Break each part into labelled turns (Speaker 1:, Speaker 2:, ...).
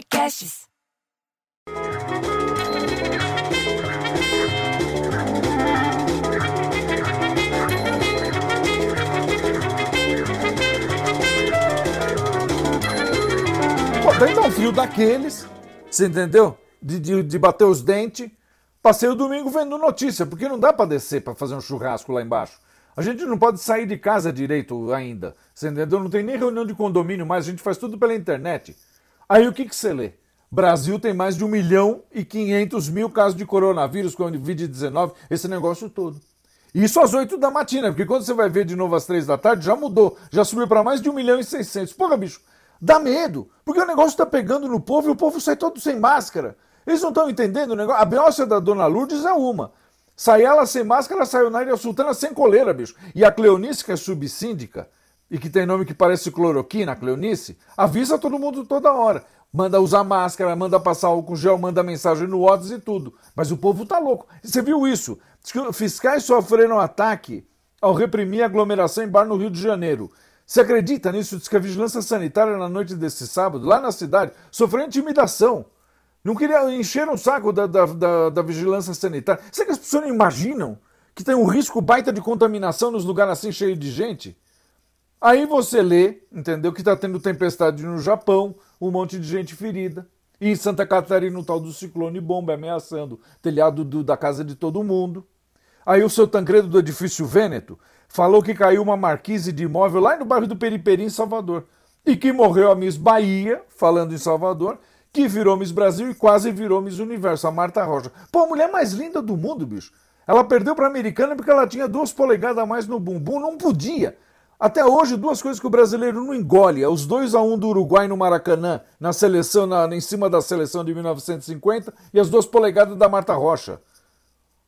Speaker 1: Podcasts.
Speaker 2: Daí dá um daqueles, você entendeu? De, de, de bater os dentes. Passei o domingo vendo notícia, porque não dá pra descer pra fazer um churrasco lá embaixo. A gente não pode sair de casa direito ainda, você entendeu? Não tem nem reunião de condomínio mais, a gente faz tudo pela internet. Aí o que, que você lê? Brasil tem mais de 1 milhão e 500 mil casos de coronavírus com Covid-19, esse negócio todo. Isso às 8 da matina, porque quando você vai ver de novo às 3 da tarde, já mudou, já subiu para mais de 1 milhão e 600. Porra, bicho, dá medo, porque o negócio está pegando no povo e o povo sai todo sem máscara. Eles não estão entendendo o negócio. A Beyoncé da Dona Lourdes é uma. Sai ela sem máscara, sai o Naira Sultana sem coleira, bicho. E a Cleonice, que é subsíndica, e que tem nome que parece cloroquina, Cleonice, avisa todo mundo toda hora. Manda usar máscara, manda passar álcool gel, manda mensagem no WhatsApp e tudo. Mas o povo tá louco. Você viu isso? Fiscais sofreram ataque ao reprimir a aglomeração em bar no Rio de Janeiro. Você acredita nisso? Diz que a vigilância sanitária na noite desse sábado, lá na cidade, sofreu intimidação. Não queria encher o saco da, da, da, da vigilância sanitária. Será que as pessoas não imaginam que tem um risco baita de contaminação nos lugares assim cheios de gente? Aí você lê, entendeu, que está tendo tempestade no Japão, um monte de gente ferida. E em Santa Catarina, o tal do ciclone bomba ameaçando telhado do, da casa de todo mundo. Aí o seu Tancredo do edifício Vêneto falou que caiu uma marquise de imóvel lá no bairro do Periperi, em Salvador. E que morreu a Miss Bahia, falando em Salvador, que virou Miss Brasil e quase virou Miss Universo, a Marta Rocha. Pô, a mulher mais linda do mundo, bicho. Ela perdeu para a americana porque ela tinha duas polegadas a mais no bumbum, não podia. Até hoje, duas coisas que o brasileiro não engole: é os 2 a 1 um do Uruguai no Maracanã, na seleção, na, em cima da seleção de 1950, e as duas polegadas da Marta Rocha.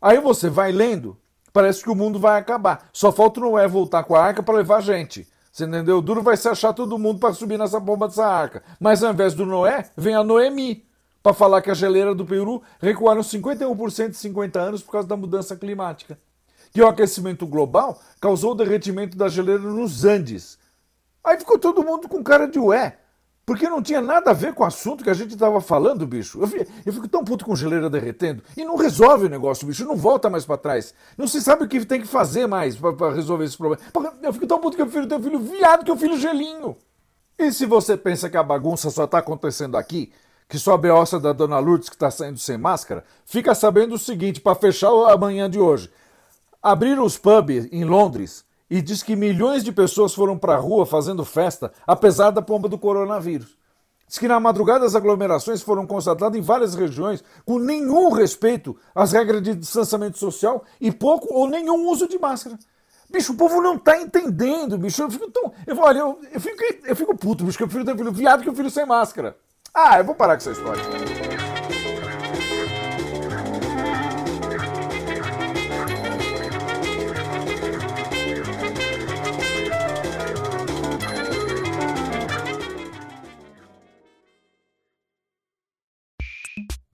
Speaker 2: Aí você vai lendo, parece que o mundo vai acabar. Só falta o Noé voltar com a arca para levar gente. Você entendeu? O duro vai se achar todo mundo para subir nessa bomba dessa arca. Mas ao invés do Noé, vem a Noemi para falar que a geleira do Peru recuaram 51% em 50 anos por causa da mudança climática. Que o aquecimento global causou o derretimento da geleira nos Andes. Aí ficou todo mundo com cara de ué. Porque não tinha nada a ver com o assunto que a gente estava falando, bicho. Eu fico, eu fico, tão puto com geleira derretendo. E não resolve o negócio, bicho. Não volta mais para trás. Não se sabe o que tem que fazer mais para resolver esse problema. Eu fico tão puto que eu prefiro ter um filho viado que um filho gelinho. E se você pensa que a bagunça só está acontecendo aqui, que só a beossa da Dona Lourdes que está saindo sem máscara, fica sabendo o seguinte, para fechar a manhã de hoje. Abriram os pubs em Londres e diz que milhões de pessoas foram para a rua fazendo festa, apesar da pomba do coronavírus. Diz que na madrugada as aglomerações foram constatadas em várias regiões com nenhum respeito às regras de distanciamento social e pouco ou nenhum uso de máscara. Bicho, o povo não tá entendendo, bicho. Eu fico tão. Eu, olha, eu, eu, fico, eu fico puto, bicho, que eu prefiro ter filho viado que um filho sem máscara. Ah, eu vou parar com essa história.